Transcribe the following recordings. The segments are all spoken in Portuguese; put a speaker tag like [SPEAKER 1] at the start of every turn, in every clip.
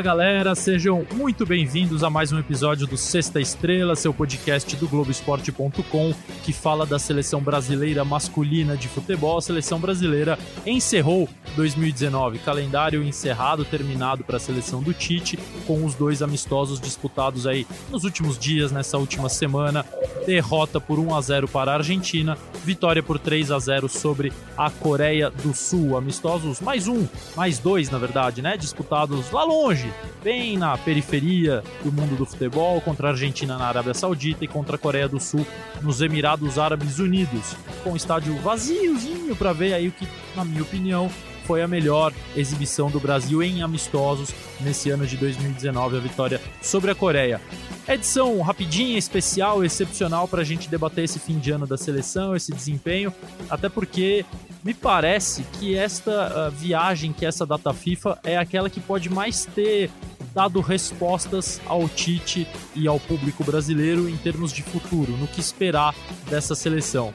[SPEAKER 1] Fala galera, sejam muito bem-vindos a mais um episódio do Sexta Estrela, seu podcast do Globoesporte.com, que fala da seleção brasileira masculina de futebol. A seleção brasileira encerrou 2019, calendário encerrado, terminado para a seleção do Tite, com os dois amistosos disputados aí nos últimos dias, nessa última semana. Derrota por 1 a 0 para a Argentina, vitória por 3 a 0 sobre a Coreia do Sul. Amistosos mais um, mais dois na verdade, né? Disputados lá longe bem na periferia do mundo do futebol, contra a Argentina na Arábia Saudita e contra a Coreia do Sul nos Emirados Árabes Unidos, com o estádio vaziozinho para ver aí o que, na minha opinião, foi a melhor exibição do Brasil em amistosos nesse ano de 2019, a vitória sobre a Coreia. Edição rapidinha, especial, excepcional para a gente debater esse fim de ano da seleção, esse desempenho, até porque me parece que esta uh, viagem, que essa data FIFA, é aquela que pode mais ter dado respostas ao Tite e ao público brasileiro em termos de futuro, no que esperar dessa seleção.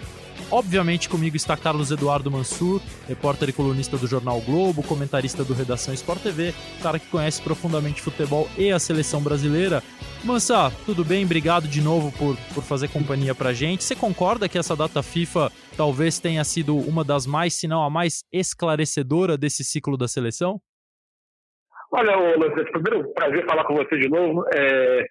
[SPEAKER 1] Obviamente comigo está Carlos Eduardo Mansur, repórter e colunista do Jornal Globo, comentarista do Redação Sport TV, cara que conhece profundamente futebol e a seleção brasileira. Mansa, tudo bem? Obrigado de novo por, por fazer companhia pra gente. Você concorda que essa data FIFA talvez tenha sido uma das mais, se não a mais esclarecedora desse ciclo da seleção?
[SPEAKER 2] Olha, Lucas, primeiro prazer falar com você de novo. É,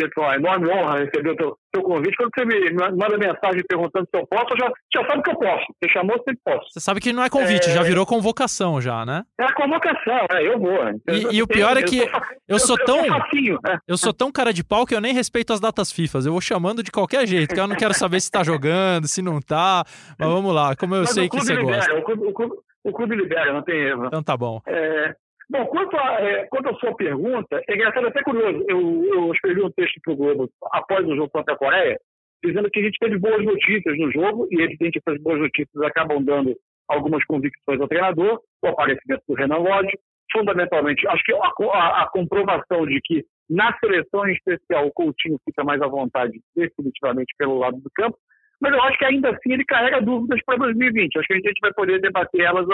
[SPEAKER 2] sempre uma enorme honra receber o teu, teu, convite. Quando você me manda mensagem perguntando se eu posso, eu já, já sabe que eu posso. Você chamou, sempre posso.
[SPEAKER 1] Você sabe que não é convite, é... já virou convocação já, né?
[SPEAKER 2] É convocação, é, eu vou.
[SPEAKER 1] E, eu, e o pior é que eu, sou, eu sou tão eu, facinho, né? eu sou tão cara de pau que eu nem respeito as datas FIFA. Eu vou chamando de qualquer jeito, porque eu não quero saber se tá jogando, se não tá. Mas vamos lá, como eu Mas sei que você
[SPEAKER 2] libera,
[SPEAKER 1] gosta.
[SPEAKER 2] O clube, o, clube, o clube libera, não tem erro.
[SPEAKER 1] Então tá bom.
[SPEAKER 2] É, Bom, quanto a, é, quanto a sua pergunta, é engraçado, até curioso. Eu, eu escrevi um texto para o Globo após o jogo contra a Coreia, dizendo que a gente teve boas notícias no jogo, e evidente essas boas notícias acabam dando algumas convicções ao treinador, o aparecimento do Renan Lodge, fundamentalmente, acho que a, a, a, comprovação de que na seleção em especial o Coutinho fica mais à vontade definitivamente pelo lado do campo, mas eu acho que ainda assim ele carrega dúvidas para 2020. Acho que a gente vai poder debater elas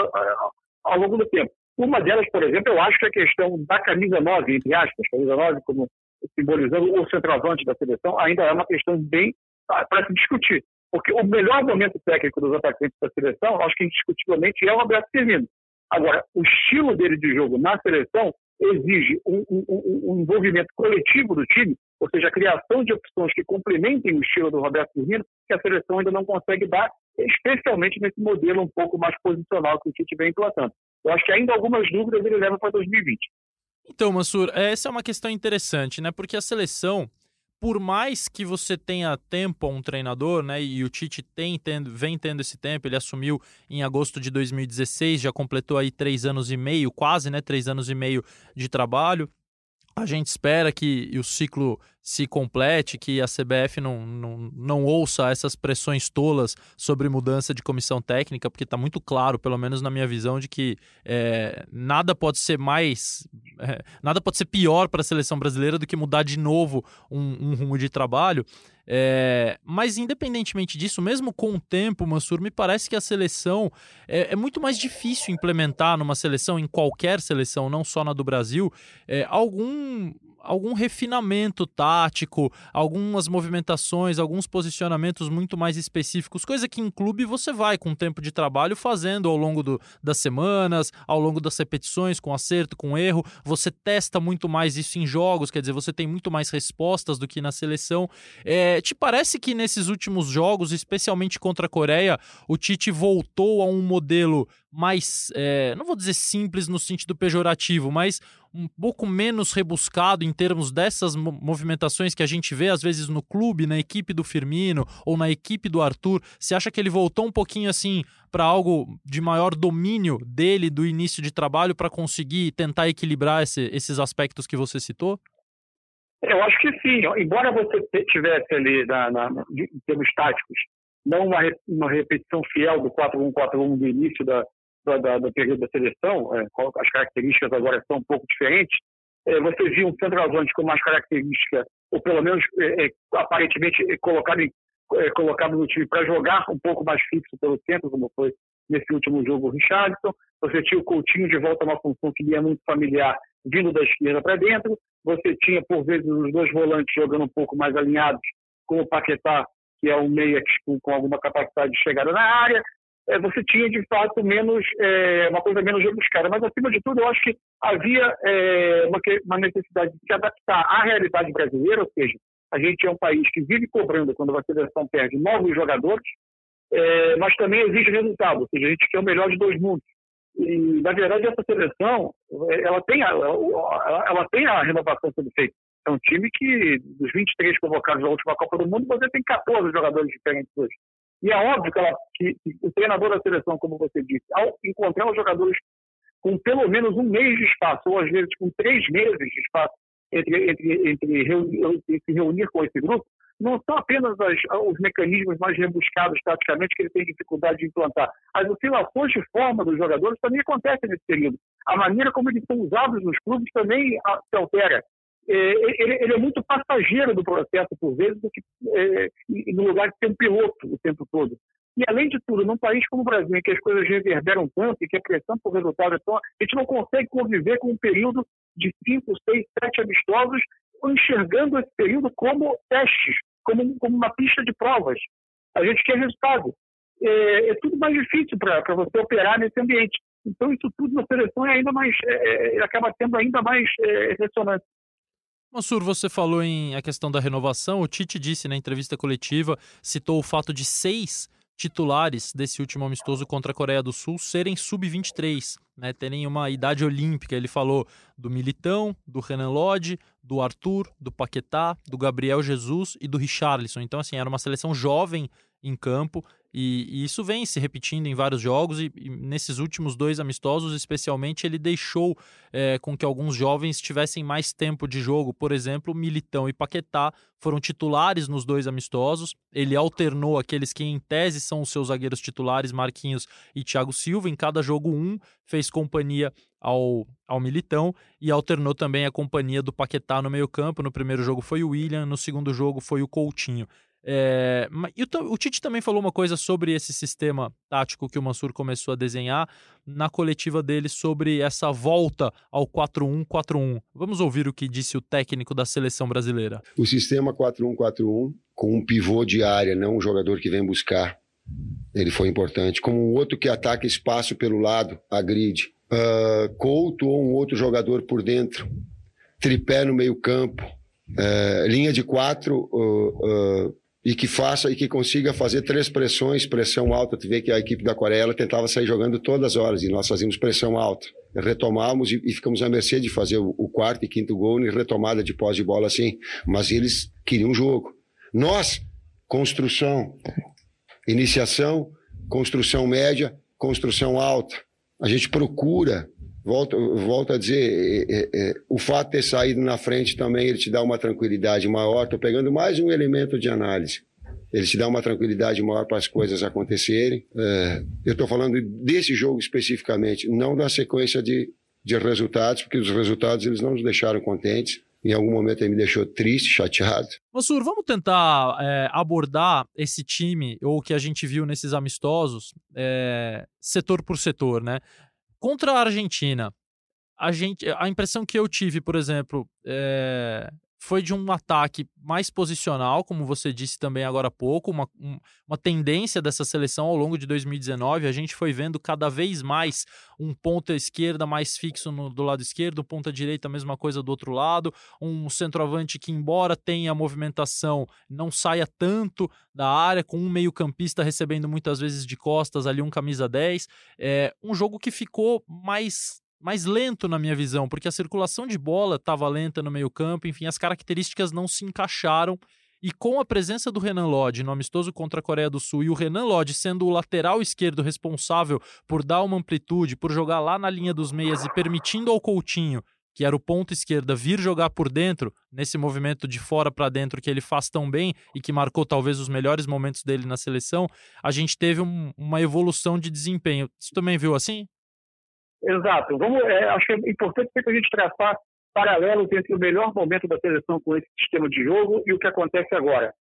[SPEAKER 2] ao longo do tempo. Uma delas, por exemplo, eu acho que é a questão da camisa 9, entre aspas, camisa 9 como simbolizando o centroavante da seleção, ainda é uma questão bem para se discutir. Porque o melhor momento técnico dos atacantes da seleção, acho que indiscutivelmente é o Roberto Firmino. Agora, o estilo dele de jogo na seleção exige um, um, um, envolvimento coletivo do time, ou seja, a criação de opções que complementem o estilo do Roberto Firmino, que a seleção ainda não consegue dar, especialmente nesse modelo um pouco mais posicional que o Tite vem implantando. Eu acho que ainda algumas dúvidas ele leva para 2020.
[SPEAKER 1] Então, Mansur, essa é uma questão interessante, né? Porque a seleção, por mais que você tenha tempo a um treinador, né? E o Tite tem, tendo, vem tendo esse tempo, ele assumiu em agosto de 2016, já completou aí três anos e meio, quase, né? Três anos e meio de trabalho. A gente espera que o ciclo se complete, que a CBF não, não, não ouça essas pressões tolas sobre mudança de comissão técnica, porque está muito claro, pelo menos na minha visão, de que é, nada pode ser mais. É, nada pode ser pior para a seleção brasileira do que mudar de novo um, um rumo de trabalho. É, mas independentemente disso, mesmo com o tempo, Mansur, me parece que a seleção é, é, muito mais difícil implementar numa seleção, em qualquer seleção, não só na do Brasil, é, algum algum refinamento tático, algumas movimentações, alguns posicionamentos muito mais específicos, coisa que em clube você vai com tempo de trabalho fazendo ao longo do, das semanas, ao longo das repetições, com acerto, com erro, você testa muito mais isso em jogos, quer dizer, você tem muito mais respostas do que na seleção. É, te parece que nesses últimos jogos, especialmente contra a Coreia, o Tite voltou a um modelo mais, é, não vou dizer simples no sentido pejorativo, mas um pouco menos rebuscado em termos dessas movimentações que a gente vê às vezes no clube, na equipe do Firmino ou na equipe do Arthur. Você acha que ele voltou um pouquinho assim para algo de maior domínio dele do início de trabalho para conseguir tentar equilibrar esse, esses aspectos que você citou?
[SPEAKER 2] Eu acho que sim. Embora você tivesse ali, na, na, em termos táticos, não uma, uma repetição fiel do 4-1-4-1 do início da, da, do período da seleção, é, as características agora são um pouco diferentes, é, você viu um centroavante com mais característica, ou pelo menos é, é aparentemente é, colocado, em, é, colocado no time para jogar um pouco mais fixo pelo centro, como foi nesse último jogo o Richardson. Você tinha o Coutinho de volta a uma função que lhe é muito familiar vindo da esquerda para dentro, você tinha, por vezes, os dois volantes jogando um pouco mais alinhados, com o Paquetá, que é um meia com alguma capacidade de chegada na área, é, você tinha, de fato, menos é, uma coisa menos rebuscada. Mas, acima de tudo, eu acho que havia é, uma, uma necessidade de se adaptar à realidade brasileira, ou seja, a gente é um país que vive cobrando quando a seleção perde novos jogadores, é, mas também exige resultado, ou seja, a gente quer o melhor de dois mundos. E, na verdade, essa seleção, ela tem a, ela tem a renovação sendo feita. É um time que, dos 23 convocados na última Copa do Mundo, você tem 14 jogadores diferentes hoje. E é óbvio que, ela, que, o treinador da seleção, como você disse, ao encontrar os jogadores com pelo menos um mês de espaço, ou às vezes com três meses de espaço entre, entre, entre, se reunir com esse grupo, não são apenas as, os mecanismos mais rebuscados taticamente que ele tem dificuldade de implantar. As oscilações de forma dos jogadores também acontecem nesse período. A maneira como eles são usados nos clubes também se altera. É, ele, ele, é muito passageiro do processo, por vezes, do que, é, no lugar de ser um piloto o tempo todo. E, além de tudo, num país como o Brasil, em que as coisas reverberam tanto e que a pressão por resultado é tão... A gente não consegue conviver com um período de cinco, seis, sete amistosos enxergando esse período como testes, como, como uma pista de provas. A gente quer resultado. É, é tudo mais difícil para você operar nesse ambiente. Então, isso tudo na seleção é ainda mais, é, é acaba sendo ainda mais é.
[SPEAKER 1] Mansur, você falou em a questão da renovação. O Tite disse na entrevista coletiva, citou o fato de seis titulares desse último amistoso contra a Coreia do Sul serem sub-23, né, terem uma idade olímpica. Ele falou do Militão, do Renan Lodge, do Arthur, do Paquetá, do Gabriel Jesus e do Richarlison. Então, assim, era uma seleção jovem em campo e, e, isso vem se repetindo em vários jogos, e, e nesses últimos dois amistosos, especialmente, ele deixou é, com que alguns jovens tivessem mais tempo de jogo. Por exemplo, Militão e Paquetá foram titulares nos dois amistosos. Ele alternou aqueles que, em tese, são os seus zagueiros titulares, Marquinhos e Thiago Silva. Em cada jogo, um fez companhia ao, ao Militão e alternou também a companhia do Paquetá no meio-campo. No primeiro jogo foi o William, no segundo jogo foi o Coutinho. É, o, o, Tite também falou uma coisa sobre esse sistema tático que o Mansur começou a desenhar na coletiva dele sobre essa volta ao 4-1-4-1. Vamos ouvir o que disse o técnico da seleção brasileira.
[SPEAKER 3] O sistema 4-1-4-1, com um pivô de área, não um jogador que vem buscar, ele foi importante. Como um outro que ataca espaço pelo lado, a grid. Uh, Couto ou um outro jogador por dentro. Tripé no meio-campo. Uh, linha de quatro. Uh, e que faça e que consiga fazer três pressões, pressão alta. Tu vê que a equipe da Coreia ela tentava sair jogando todas as horas e nós fazíamos pressão alta. Retomamos e, e ficamos à mercê de fazer o, o, quarto e quinto gol em retomada de pós de bola assim. Mas eles queriam jogo. Nós, construção, iniciação, construção média, construção alta. A gente procura volto, volto a dizer, é, é, é, o fato de ter saído na frente também ele te dá uma tranquilidade maior. Estou pegando mais um elemento de análise. Ele te dá uma tranquilidade maior para as coisas acontecerem. É, eu estou falando desse jogo especificamente, não da sequência de, de resultados, porque os resultados eles não nos deixaram contentes. Em algum momento ele me deixou triste, chateado.
[SPEAKER 1] Mansur, vamos tentar é, abordar esse time, ou o que a gente viu nesses amistosos, é, setor por setor, né? Contra a Argentina, a, gente, a impressão que eu tive, por exemplo, é, foi de um ataque mais posicional, como você disse também agora há pouco, uma, uma tendência dessa seleção ao longo de 2019. A gente foi vendo cada vez mais um ponta esquerda mais fixo no, do lado esquerdo, ponta direita, mesma coisa do outro lado, um centroavante que, embora tenha movimentação, não saia tanto da área, com um meio-campista recebendo muitas vezes de costas ali, um camisa 10. É um jogo que ficou mais mais lento na minha visão, porque a circulação de bola estava lenta no meio-campo, enfim, as características não se encaixaram. E com a presença do Renan Lodge no amistoso contra a Coreia do Sul e o Renan Lodge sendo o lateral esquerdo responsável por dar uma amplitude, por jogar lá na linha dos meias e permitindo ao Coutinho, que era o ponto esquerda, vir jogar por dentro, nesse movimento de fora para dentro que ele faz tão bem e que marcou talvez os melhores momentos dele na seleção, a gente teve um, uma evolução de desempenho. Você também viu assim?
[SPEAKER 2] Exato. Vamos, é, acho que é importante que a gente traçar paralelos entre o melhor momento da seleção com esse sistema de jogo e o que acontece agora.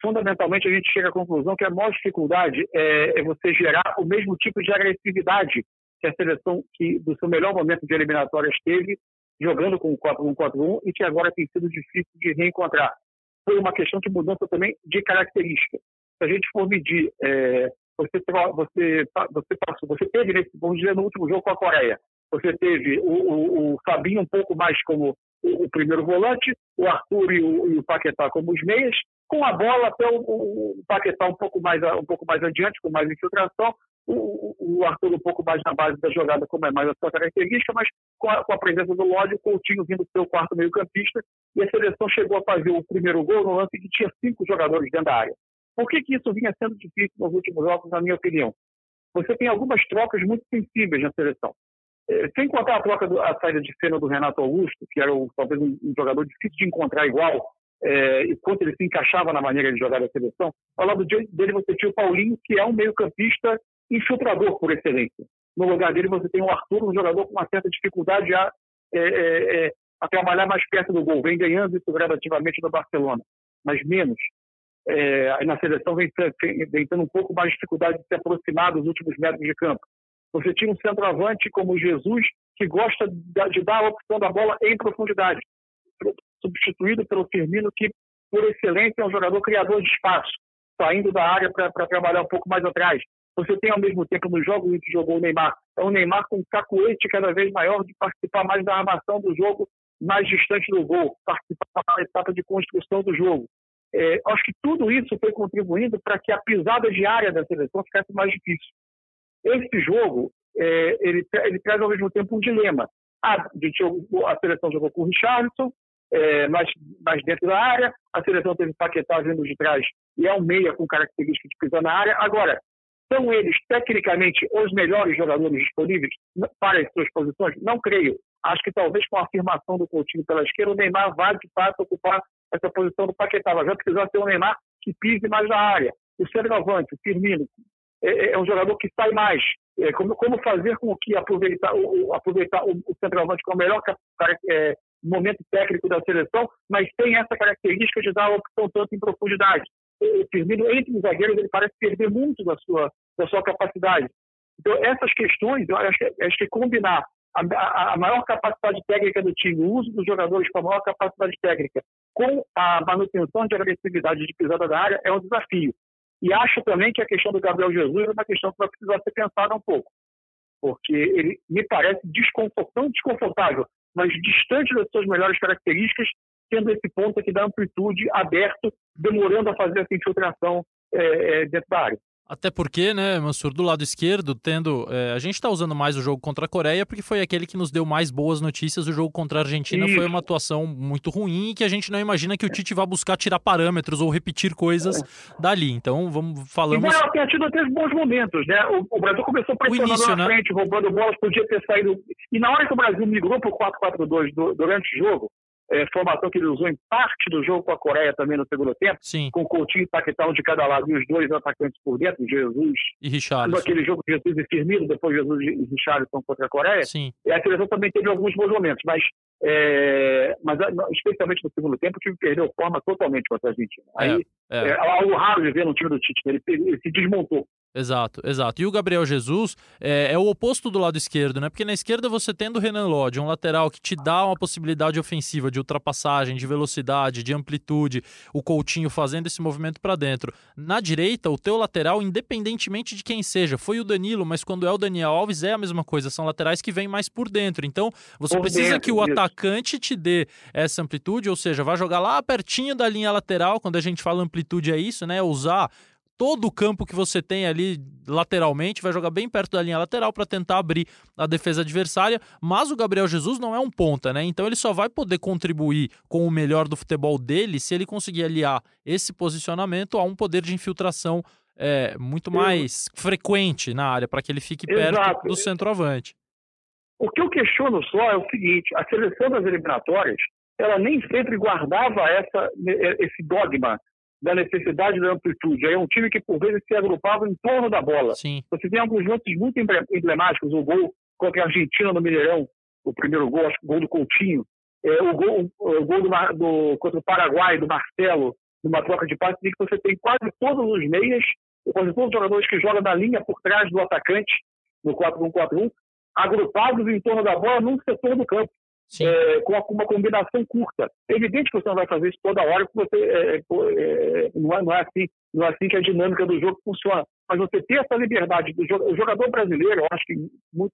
[SPEAKER 2] Fundamentalmente, a gente chega à conclusão que a maior dificuldade é, é você gerar o mesmo tipo de agressividade que a seleção que do seu melhor momento de eliminatórias teve jogando com o 4-1-4-1 e que agora tem sido difícil de reencontrar. Foi uma questão de mudança também de característica. Se a gente for medir, é, você, você, você, passou, você teve, vamos dizer, no último jogo com a Coreia, você teve o, o, o Fabinho um pouco mais como o, o primeiro volante, o Arthur e o, e o, Paquetá como os meias, com a bola até o, Paquetá um pouco mais um pouco mais adiante, com mais infiltração, o, Arthur um pouco mais na base da jogada, como é mais a sua característica, mas com a, com a presença do Lodi, o Coutinho vindo ser o quarto meio-campista, e a seleção chegou a fazer o primeiro gol no lance que tinha cinco jogadores dentro da área. Por que, que isso vinha sendo difícil nos últimos jogos, na minha opinião? Você tem algumas trocas muito sensíveis na seleção. É, sem contar a troca, do, a saída de cena do Renato Augusto, que era o, talvez um, um, jogador difícil de encontrar igual, é, e quanto ele se encaixava na maneira de jogar da seleção, ao lado dele você tinha o Paulinho, que é um meio-campista infiltrador por excelência. No lugar dele você tem o Arthur, um jogador com uma certa dificuldade a, é, é, é a trabalhar mais perto do gol. Vem ganhando isso gradativamente no Barcelona, mas menos. É, na seleção vem, vem tendo um pouco mais de dificuldade de se aproximar dos últimos metros de campo. Você tinha um centroavante como Jesus, que gosta de dar a opção da bola em profundidade, substituído pelo Firmino, que, por excelência, é um jogador criador de espaço, saindo da área para trabalhar um pouco mais atrás. Você tem, ao mesmo tempo, no jogo em que jogou o Neymar, é um Neymar com um cacuete cada vez maior de participar mais da armação do jogo, mais distante do gol, participar da etapa de construção do jogo. É, acho que tudo isso foi contribuindo para que a pisada diária da seleção ficasse mais difícil. Esse jogo, é, ele, ele, traz ao mesmo tempo um dilema. Ah, a, seleção jogou com o Richardson, é, mais, mais dentro da área, a seleção teve Paquetá vindo de trás e é um meia com característica de pisar na área. Agora, são eles tecnicamente os melhores jogadores disponíveis para as suas posições? Não creio. Acho que talvez com a afirmação do Coutinho pela esquerda, o Neymar vai de fato ocupar essa posição do Paquetá. Mas vai precisar ter um Neymar que pise mais na área. O centroavante, o Firmino, é, é, é, um jogador que sai mais. É, como, como, fazer com que aproveitar o, aproveitar o, o centroavante com o melhor é, momento técnico da seleção, mas tem essa característica de dar a opção tanto em profundidade. O Firmino, entre os zagueiros, ele parece perder muito da sua, da sua capacidade. Então, essas questões, eu acho, acho que combinar a, a, maior capacidade técnica do time, o uso dos jogadores com a maior capacidade técnica, com a manutenção de agressividade de pisada da área, é um desafio. E acho também que a questão do Gabriel Jesus é uma questão que vai precisar ser pensada um pouco, porque ele me parece desconfortável, desconfortável, mas distante das suas melhores características, tendo esse ponto aqui da amplitude aberto, demorando a fazer essa infiltração é, dentro da área.
[SPEAKER 1] Até porque, né, Mansur, do lado esquerdo, tendo. É, a gente está usando mais o jogo contra a Coreia porque foi aquele que nos deu mais boas notícias. O jogo contra a Argentina Isso. foi uma atuação muito ruim e que a gente não imagina que o Tite vá buscar tirar parâmetros ou repetir coisas é. dali. Então, vamos falando.
[SPEAKER 2] Embora tenha tido até bons momentos, né? O, o Brasil começou pressionando início, na né? frente, roubando bolas, podia ter saído. E na hora que o Brasil migrou para o 4-4-2 durante o jogo, é, formação que ele usou em parte do jogo com a Coreia também no segundo tempo,
[SPEAKER 1] Sim.
[SPEAKER 2] com Coutinho e Paquetá de cada lado e os dois atacantes por dentro, Jesus
[SPEAKER 1] e Richarlison.
[SPEAKER 2] aquele jogo de Jesus e Firmino, depois Jesus e Richarlison contra a Coreia.
[SPEAKER 1] Sim.
[SPEAKER 2] E a seleção também teve alguns bons momentos, mas, é, mas especialmente no segundo tempo, o time perdeu forma totalmente contra a Argentina. É, Aí é, é. algo raro de ver no time do Tite, né? ele, ele se desmontou.
[SPEAKER 1] Exato, exato. E o Gabriel Jesus é, é, o oposto do lado esquerdo, né? Porque na esquerda você tendo o Renan Lodge, um lateral que te dá uma possibilidade ofensiva de ultrapassagem, de velocidade, de amplitude, o Coutinho fazendo esse movimento para dentro. Na direita, o teu lateral, independentemente de quem seja, foi o Danilo, mas quando é o Daniel Alves é a mesma coisa, são laterais que vêm mais por dentro. Então, você por precisa dentro, que o isso. atacante te dê essa amplitude, ou seja, vai jogar lá pertinho da linha lateral, quando a gente fala amplitude é isso, né? Usar todo o campo que você tem ali lateralmente, vai jogar bem perto da linha lateral para tentar abrir a defesa adversária, mas o Gabriel Jesus não é um ponta, né? Então ele só vai poder contribuir com o melhor do futebol dele se ele conseguir aliar esse posicionamento a um poder de infiltração é, muito mais eu... frequente na área, para que ele fique perto Exato. do centroavante.
[SPEAKER 2] O que eu questiono só é o seguinte: a seleção das eliminatórias ela nem sempre guardava essa, esse dogma da necessidade da amplitude. é um time que, por vezes, se agrupava em torno da bola.
[SPEAKER 1] Sim.
[SPEAKER 2] Você tem alguns lances muito emblemáticos, o gol contra a Argentina no Mineirão, o primeiro gol, acho que o gol do Coutinho, é, o gol, o gol do, do, contra o Paraguai, do Marcelo, numa troca de passes, em que você tem quase todos os meias, quase todos os jogadores que jogam na linha por trás do atacante, no 4-1-4-1, agrupados em torno da bola num setor do campo. É, com uma combinação curta. É evidente que você não vai fazer isso toda hora, porque você, é, é, não, é, não, é assim, não é assim que a dinâmica do jogo funciona. Mas você ter essa liberdade do jogador, o jogador brasileiro, eu acho que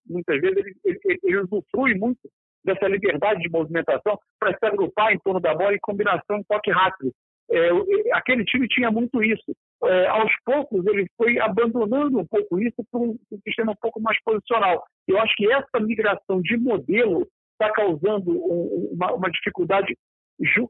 [SPEAKER 2] muitas vezes ele, ele, ele usufrui muito dessa liberdade de movimentação para se agrupar em torno da bola em combinação toque rápido. É, aquele time tinha muito isso. É, aos poucos, ele foi abandonando um pouco isso para um, sistema um pouco mais posicional. Eu acho que essa migração de modelo está causando um, uma, uma, dificuldade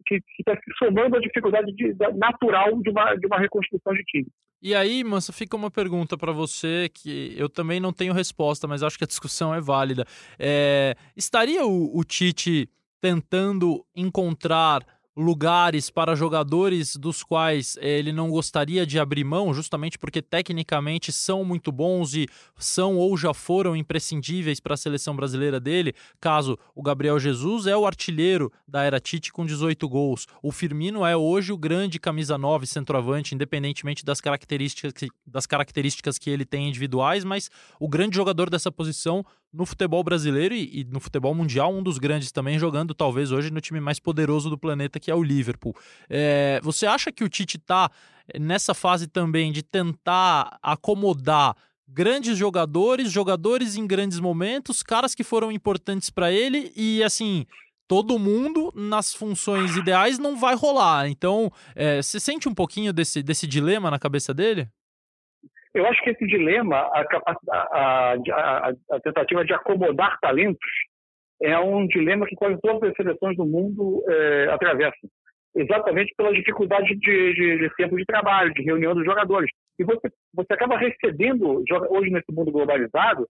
[SPEAKER 2] que está somando a dificuldade de, natural de uma, de uma reconstrução de time.
[SPEAKER 1] E aí, Mansa, fica uma pergunta para você que eu também não tenho resposta, mas acho que a discussão é válida. É, estaria o, o Tite tentando encontrar lugares para jogadores dos quais eh, ele não gostaria de abrir mão, justamente porque tecnicamente são muito bons e são ou já foram imprescindíveis para a seleção brasileira dele. Caso o Gabriel Jesus é o artilheiro da era Tite com 18 gols, o Firmino é hoje o grande camisa 9 centroavante, independentemente das características que, das características que ele tem individuais, mas o grande jogador dessa posição no futebol brasileiro e, e, no futebol mundial, um dos grandes também, jogando talvez hoje no time mais poderoso do planeta, que é o Liverpool. É, você acha que o Tite está nessa fase também de tentar acomodar grandes jogadores, jogadores em grandes momentos, caras que foram importantes para ele e assim. Todo mundo nas funções ideais não vai rolar. Então, é, você sente um pouquinho desse, desse dilema na cabeça dele?
[SPEAKER 2] Eu acho que esse dilema, a, a, a, a tentativa de acomodar talentos, é um dilema que quase todas as seleções do mundo é, atravessam. Exatamente pela dificuldade de, de, de, tempo de trabalho, de reunião dos jogadores. E você, você acaba recebendo, hoje nesse mundo globalizado,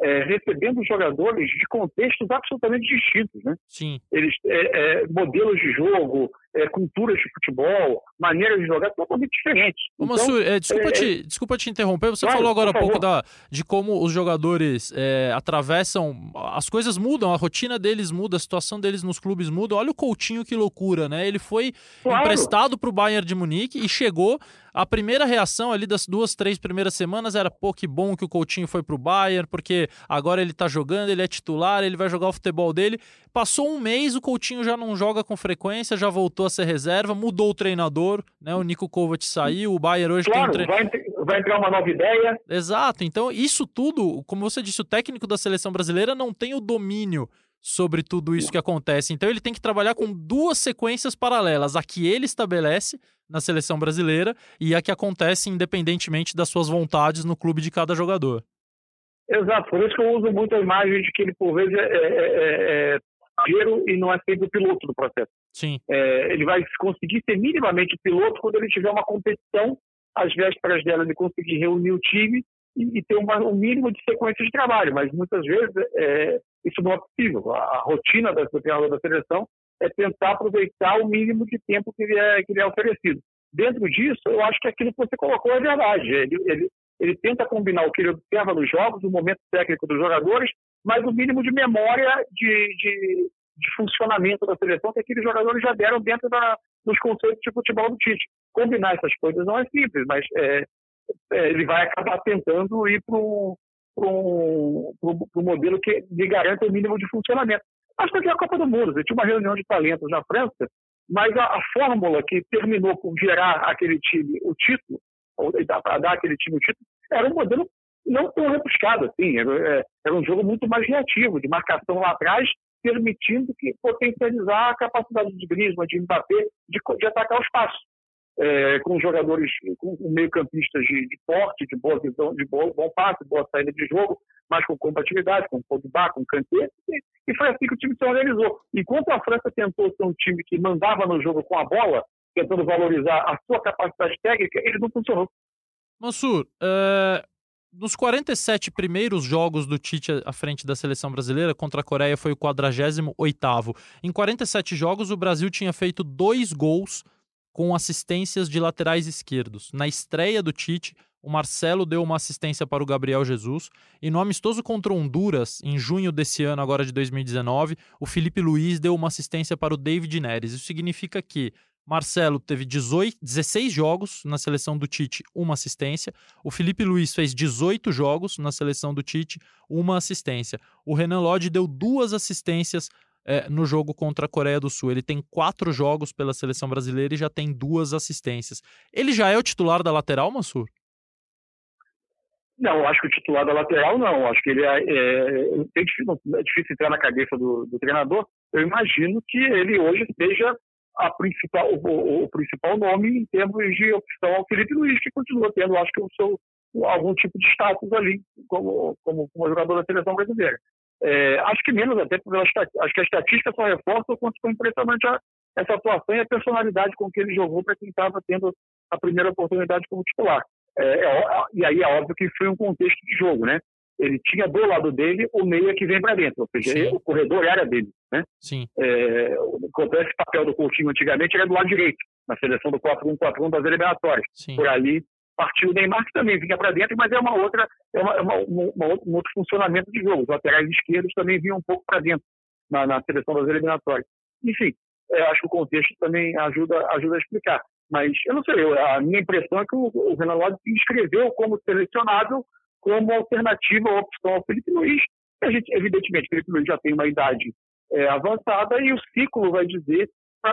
[SPEAKER 2] é, recebendo jogadores de contextos absolutamente distintos, né?
[SPEAKER 1] Sim.
[SPEAKER 2] Eles, é, é, modelos de jogo, é, culturas de futebol, maneiras de jogar totalmente diferentes.
[SPEAKER 1] Ô, então, é, desculpa, é, te, desculpa te interromper, você claro, falou agora há pouco da, de como os jogadores atravessam, as coisas mudam, a rotina deles muda, a situação deles nos clubes muda. Olha o Coutinho, que loucura, né? Ele foi claro. emprestado para o Bayern de Munique e chegou a primeira reação ali das duas, três primeiras semanas era, pô, que bom que o Coutinho foi pro Bayern, porque agora ele tá jogando, ele é titular, ele vai jogar o futebol dele. Passou um mês, o Coutinho já não joga com frequência, já voltou a ser reserva, mudou o treinador, né? O Nico Kovac saiu, o Bayern hoje
[SPEAKER 2] claro,
[SPEAKER 1] tem um
[SPEAKER 2] vai, vai entrar uma nova ideia.
[SPEAKER 1] Exato. Então, isso tudo, como você disse, o técnico da seleção brasileira não tem o domínio sobre tudo isso que acontece. Então ele tem que trabalhar com duas sequências paralelas, a que ele estabelece na seleção brasileira e a que acontece independentemente das suas vontades no clube de cada jogador.
[SPEAKER 2] Exato, por isso que eu uso muito a imagem de que ele, por vezes, é, é, é, é e não é sempre o piloto do processo.
[SPEAKER 1] Sim.
[SPEAKER 2] É, ele vai conseguir ser minimamente piloto quando ele tiver uma competição, às vésperas dela, ele conseguir reunir o time e, e ter uma, um mínimo de sequência de trabalho, mas muitas vezes é, isso não é possível. A, a rotina da, do da seleção é tentar aproveitar o mínimo de tempo que lhe é, que lhe é oferecido. Dentro disso, eu acho que aquilo que você colocou é verdade. Ele, ele, ele tenta combinar o que ele observa nos jogos, o momento técnico dos jogadores, mas o mínimo de memória de, de, de funcionamento da seleção que aqueles jogadores já deram dentro da, dos conceitos de futebol do Tite. Combinar essas coisas não é simples, mas é, é, ele vai acabar tentando ir para um, um, um, modelo que lhe garanta o mínimo de funcionamento. Acho que é a Copa do Mundo. Eu tinha uma reunião de talentos na França, mas a, a fórmula que terminou por gerar aquele time o título, ou para dar aquele time o título, era um modelo não tão rebuscado assim. Era, é, era um jogo muito mais reativo, de marcação lá atrás, permitindo que potencializar a capacidade de Griezmann, de Mbappé, de, de atacar o espaço é, com jogadores, com, meio-campistas de, de, porte, de boa visão, de bom, bom passe, boa saída de jogo, mas com compatibilidade, com Pogba, com Kanté, e, e foi assim que o time se organizou. Enquanto a França tentou ser um time que mandava no jogo com a bola, tentando valorizar a sua capacidade técnica, ele não funcionou.
[SPEAKER 1] Mansur, uh, nos 47 primeiros jogos do Tite à frente da seleção brasileira, contra a Coreia foi o 48º. Em 47 jogos, o Brasil tinha feito dois gols com assistências de laterais esquerdos. Na estreia do Tite, o Marcelo deu uma assistência para o Gabriel Jesus. E no amistoso contra Honduras, em junho desse ano, agora de 2019, o Felipe Luiz deu uma assistência para o David Neres. Isso significa que Marcelo teve 18, 16 jogos na seleção do Tite, uma assistência. O Felipe Luiz fez 18 jogos na seleção do Tite, uma assistência. O Renan Lodge deu duas assistências é, no jogo contra a Coreia do Sul. Ele tem quatro jogos pela seleção brasileira e já tem duas assistências. Ele já é o titular da lateral, Mansur?
[SPEAKER 2] Não, acho que o titular da lateral não. Acho que ele é, é, é, difícil, é entrar na cabeça do, do, treinador. Eu imagino que ele hoje seja a principal, o, o, principal nome em termos de opção ao Felipe Luiz, que continua tendo, acho que, o seu, algum tipo de status ali como, como, como jogador da seleção brasileira. É, acho que menos até, porque acho que a estatística só reforça o quanto foi impressionante a, essa atuação e a personalidade com que ele jogou para quem estava tendo a primeira oportunidade como titular. É, é, e aí é óbvio que foi um contexto de jogo, né? Ele tinha do lado dele o meia que vem para dentro, ou seja, Sim. o corredor era dele, né?
[SPEAKER 1] Sim.
[SPEAKER 2] É, esse papel do Coutinho antigamente era do lado direito, na seleção do 4-1-4-1 das eliminatórias.
[SPEAKER 1] Sim.
[SPEAKER 2] Por ali partiu o Neymar, que também vinha para dentro, mas é uma outra, é uma, uma, uma, um outro funcionamento de jogo. Os laterais esquerdos também vinham um pouco para dentro na, na, seleção das eliminatórias. Enfim, é, acho que o contexto também ajuda, ajuda a explicar. Mas eu não sei, a minha impressão é que o, o Renan Lodge se inscreveu como selecionado como alternativa à opção ao Felipe Luiz. A gente, evidentemente, o Felipe Luiz já tem uma idade é, avançada e o ciclo vai dizer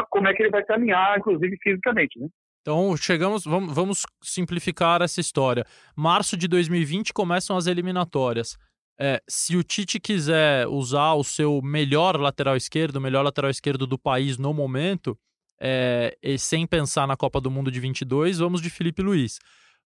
[SPEAKER 2] como é que ele vai caminhar, inclusive fisicamente, né?
[SPEAKER 1] Então, chegamos, vamos, vamos simplificar essa história. Março de 2020 começam as eliminatórias. É, se o Tite quiser usar o seu melhor lateral esquerdo, o melhor lateral esquerdo do país no momento, é, sem pensar na Copa do Mundo de 22, vamos de Felipe Luiz.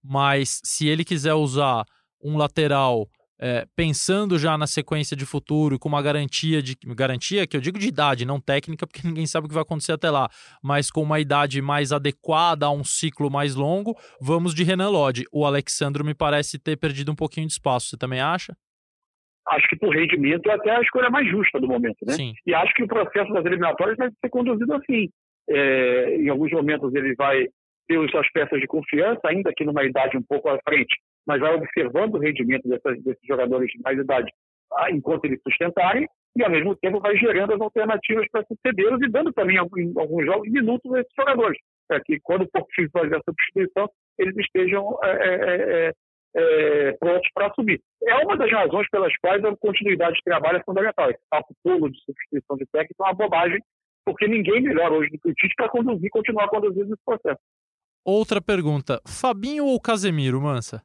[SPEAKER 1] Mas se ele quiser usar um lateral é, pensando já na sequência de futuro, com uma garantia de garantia que eu digo de idade, não técnica, porque ninguém sabe o que vai acontecer até lá, mas com uma idade mais adequada a um ciclo mais longo, vamos de Renan Lodge. O Alexandro me parece ter perdido um pouquinho de espaço. Você também acha?
[SPEAKER 2] Acho que por rendimento é até a escolha mais justa do momento, né?
[SPEAKER 1] Sim.
[SPEAKER 2] E acho que o processo das eliminatórias vai ser conduzido assim. É, em alguns momentos ele vai ter as suas peças de confiança, ainda que numa idade um pouco à frente, mas vai observando o rendimento dessas, desses jogadores de mais idade ah, enquanto eles sustentarem, e ao mesmo tempo vai gerando as alternativas para sucedê-los e dando também em alguns jogos minutos a esses jogadores, para que quando for preciso fazer a substituição, eles estejam é, é, é, prontos para assumir. É uma das razões pelas quais a continuidade de trabalho é fundamental. Esse papo todo de substituição de técnico é uma bobagem, porque ninguém melhor hoje do que o Tite para conduzir, continuar conduzindo esse processo.
[SPEAKER 1] Outra pergunta: Fabinho ou Casemiro, Mansa?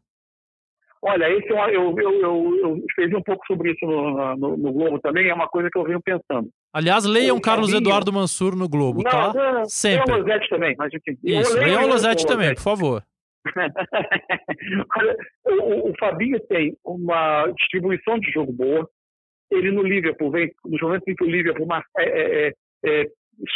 [SPEAKER 2] Olha, esse é eu, eu, eu, eu, escrevi um pouco sobre isso no, no, no, Globo também, é uma coisa que eu venho pensando.
[SPEAKER 1] Aliás, leiam o Carlos Fabinho... Eduardo Mansur no Globo,
[SPEAKER 2] não,
[SPEAKER 1] tá?
[SPEAKER 2] Não,
[SPEAKER 1] Sempre.
[SPEAKER 2] Leiam o Losete também, mas enfim.
[SPEAKER 1] Isso, leiam o Losete também, por favor.
[SPEAKER 2] O, o, Fabinho tem uma distribuição de jogo boa. Ele no Liverpool vem, no momento em que o Liverpool é, é, é, é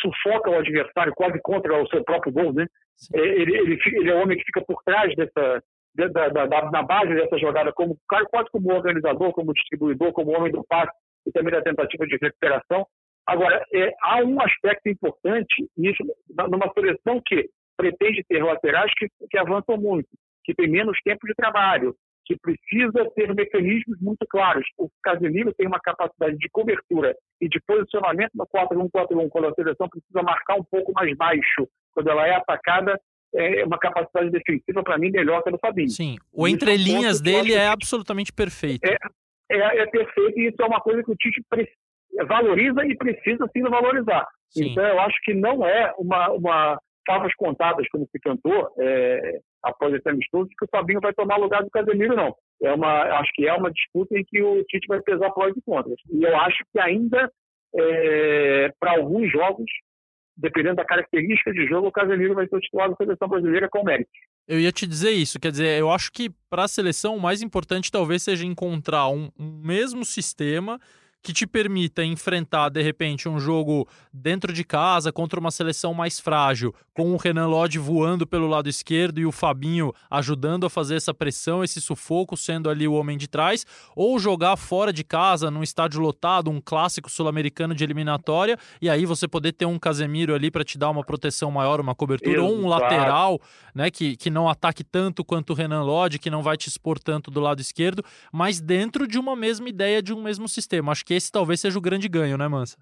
[SPEAKER 2] sufoca o adversário quase contra o seu próprio gol, né? É, ele, ele, ele, é o homem que fica por trás dessa, da, da, da, na base dessa jogada, como quase como organizador, como distribuidor, como homem do passe e também da tentativa de recuperação. Agora, é, há um aspecto importante nisso, numa seleção que pretende ter laterais que, que avançam muito, que tem menos tempo de trabalho, que precisa ter mecanismos muito claros. O Casemiro tem uma capacidade de cobertura e de posicionamento no 4-1-4-1, quando a seleção precisa marcar um pouco mais baixo, quando ela é atacada, é uma capacidade defensiva, para mim, melhor que a do Fabinho.
[SPEAKER 1] Sim, o entrelinhas é um dele é absolutamente perfeito.
[SPEAKER 2] É, é, é, perfeito e isso é uma coisa que o Tite valoriza e precisa sim valorizar. Sim. Então, eu acho que não é uma, uma favas contadas, como se cantou, é, após esse amistoso, que o Fabinho vai tomar lugar do Casemiro, não. É uma, acho que é uma disputa em que o Tite vai pesar prós e contras. E eu acho que ainda, é, para alguns jogos, dependendo da característica de jogo, o Casemiro vai ser o titular da seleção brasileira com mérito.
[SPEAKER 1] Eu ia te dizer isso, quer dizer, eu acho que para a seleção o mais importante talvez seja encontrar um, um mesmo sistema que te permita enfrentar, de repente, um jogo dentro de casa contra uma seleção mais frágil, com o Renan Lodge voando pelo lado esquerdo e o Fabinho ajudando a fazer essa pressão, esse sufoco, sendo ali o homem de trás, ou jogar fora de casa, num estádio lotado, um clássico sul-americano de eliminatória, e aí você poder ter um Casemiro ali para te dar uma proteção maior, uma cobertura, Exato. ou um lateral, né, que, que não ataque tanto quanto o Renan Lodge, que não vai te expor tanto do lado esquerdo, mas dentro de uma mesma ideia, de um mesmo sistema. Acho que que esse talvez seja o grande ganho, né, Mansa?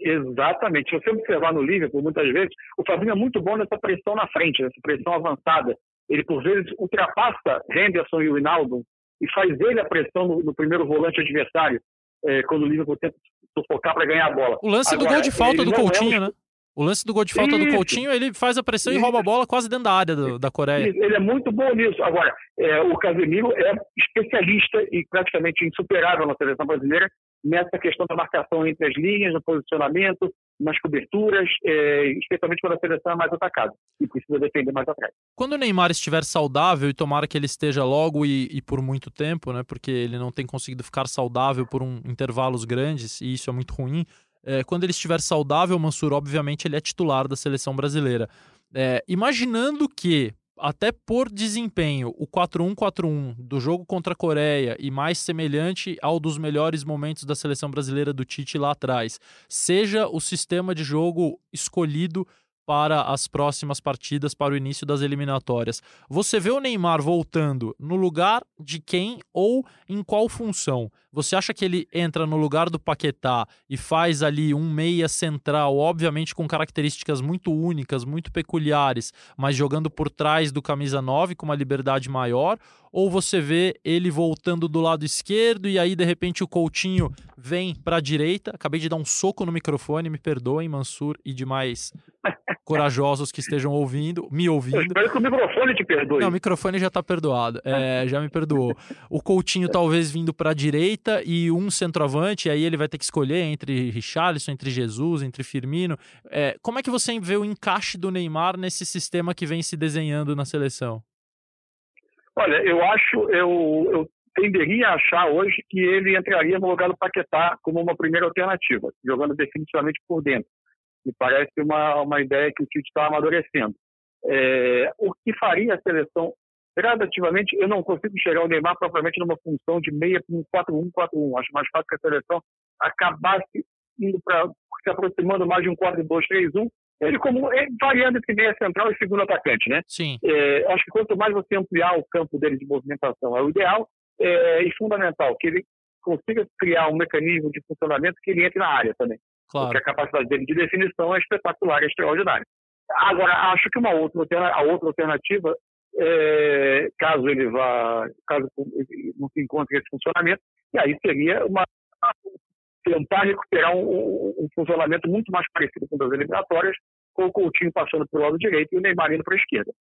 [SPEAKER 2] Exatamente. Se você observar no Liverpool, muitas vezes, o Fabinho é muito bom nessa pressão na frente, nessa pressão avançada. Ele, por vezes, ultrapassa Henderson e o Hinaldo e faz ele a pressão no, no primeiro volante adversário, é, quando o Liverpool tenta sufocar para ganhar a bola.
[SPEAKER 1] O lance Agora, do gol de falta do Coutinho, é um... né? O lance do gol de falta Isso. do Coutinho, ele faz a pressão Isso. e rouba a bola quase dentro da área do, da Coreia.
[SPEAKER 2] Ele é muito bom nisso. Agora, é, o Casemiro é especialista e praticamente insuperável na seleção brasileira nessa questão da marcação entre as linhas, no posicionamento, nas coberturas, é, especialmente quando a seleção é mais atacada e precisa defender mais atrás.
[SPEAKER 1] Quando o Neymar estiver saudável, e tomara que ele esteja logo e, e, por muito tempo, né, porque ele não tem conseguido ficar saudável por um, intervalos grandes, e isso é muito ruim, é, quando ele estiver saudável, Mansur, obviamente, ele é titular da seleção brasileira. É, imaginando que, até por desempenho, o 4-1-4-1 do jogo contra a Coreia e mais semelhante ao dos melhores momentos da seleção brasileira do Tite lá atrás, seja o sistema de jogo escolhido para as próximas partidas, para o início das eliminatórias. Você vê o Neymar voltando no lugar de quem ou em qual função? Você acha que ele entra no lugar do Paquetá e faz ali um meia central, obviamente com características muito únicas, muito peculiares, mas jogando por trás do camisa 9 com uma liberdade maior? Ou você vê ele voltando do lado esquerdo e aí de repente o Coutinho vem para a direita? Acabei de dar um soco no microfone, me perdoem, Mansur e demais corajosos que estejam ouvindo, me ouvindo. Eu
[SPEAKER 2] espero que o microfone te perdoe.
[SPEAKER 1] Não, o microfone já está perdoado, é, já me perdoou. O Coutinho talvez vindo para a direita e um centroavante, aí ele vai ter que escolher entre Richarlison, entre Jesus, entre Firmino. É, como é que você vê o encaixe do Neymar nesse sistema que vem se desenhando na seleção?
[SPEAKER 2] Olha, eu acho, eu, eu tenderia a achar hoje que ele entraria no lugar do Paquetá como uma primeira alternativa, jogando definitivamente por dentro. Me parece uma, uma ideia que o Tite está amadurecendo. É, o que faria a seleção gradativamente, eu não consigo chegar o Neymar propriamente numa função de meia para um 4-1-4-1. Acho mais fácil que a seleção acabasse indo para se aproximando mais de um 4-2-3-1. Ele como ele variando entre meia central e segundo atacante, né?
[SPEAKER 1] Sim.
[SPEAKER 2] É, acho que quanto mais você ampliar o campo dele de movimentação é o ideal é, e fundamental que ele consiga criar um mecanismo de funcionamento que ele entre na área também.
[SPEAKER 1] Claro.
[SPEAKER 2] Porque a capacidade dele de definição é espetacular, é extraordinária. Agora, acho que uma outra, a outra alternativa é, caso ele vá, caso não se encontre esse funcionamento, e aí seria uma tentar recuperar um, um funcionamento muito mais parecido com as eliminatórias, com o Coutinho passando para o lado direito e o Neymar indo para a esquerda.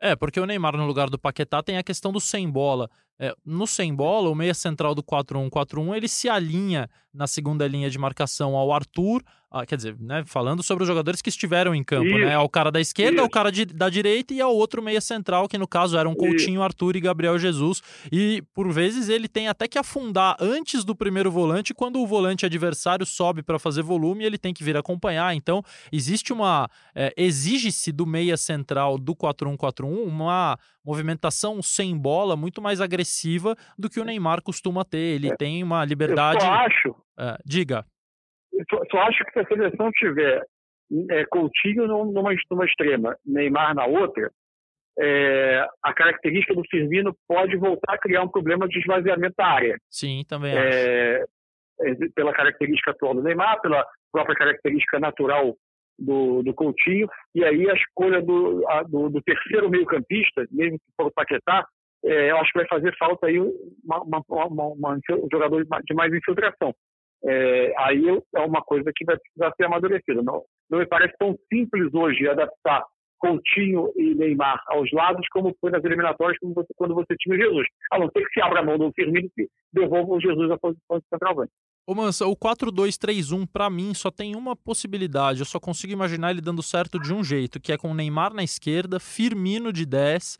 [SPEAKER 1] É, porque o Neymar no lugar do Paquetá tem a questão do sem bola. É, no sem bola, o meia central do 4-1-4-1, ele se alinha na segunda linha de marcação ao Arthur, ah, quer dizer, né, falando sobre os jogadores que estiveram em campo, né, Isso. né? Ao cara da esquerda, Isso. ao cara de, da direita e ao outro meia central, que no caso eram Coutinho, Isso. Arthur e Gabriel Jesus. E por vezes ele tem até que afundar antes do primeiro volante, quando o volante adversário sobe para fazer volume, ele tem que vir acompanhar. Então, existe uma. É, Exige-se do meia central do 4-1-4-1 uma movimentação sem bola muito mais agressiva do que o Neymar costuma ter. Ele é. tem uma liberdade.
[SPEAKER 2] Eu acho.
[SPEAKER 1] É, diga.
[SPEAKER 2] Eu só, só, acho que se a seleção tiver é, Coutinho numa, numa extrema, Neymar na outra, é, a característica do Firmino pode voltar a criar um problema de esvaziamento da área.
[SPEAKER 1] Sim, também é,
[SPEAKER 2] acho. É, pela característica atual do Neymar, pela própria característica natural do, do Coutinho, e aí a escolha do, a, do, do, terceiro meio-campista, mesmo que for o Paquetá, é, eu acho que vai fazer falta aí uma, uma, uma, uma um jogador de mais infiltração. É, aí é uma coisa que vai precisar ser amadurecida. Não, não me parece tão simples hoje adaptar Coutinho e Neymar aos lados, como foi nas eliminatórias você, quando você tinha o Jesus. A não ser que se abra a mão do Firmino e devolva o Jesus à posição de centroavante.
[SPEAKER 1] Ô Mansa, o 4-2-3-1 para mim só tem uma possibilidade. Eu só consigo imaginar ele dando certo de um jeito, que é com Neymar na esquerda, Firmino de 10,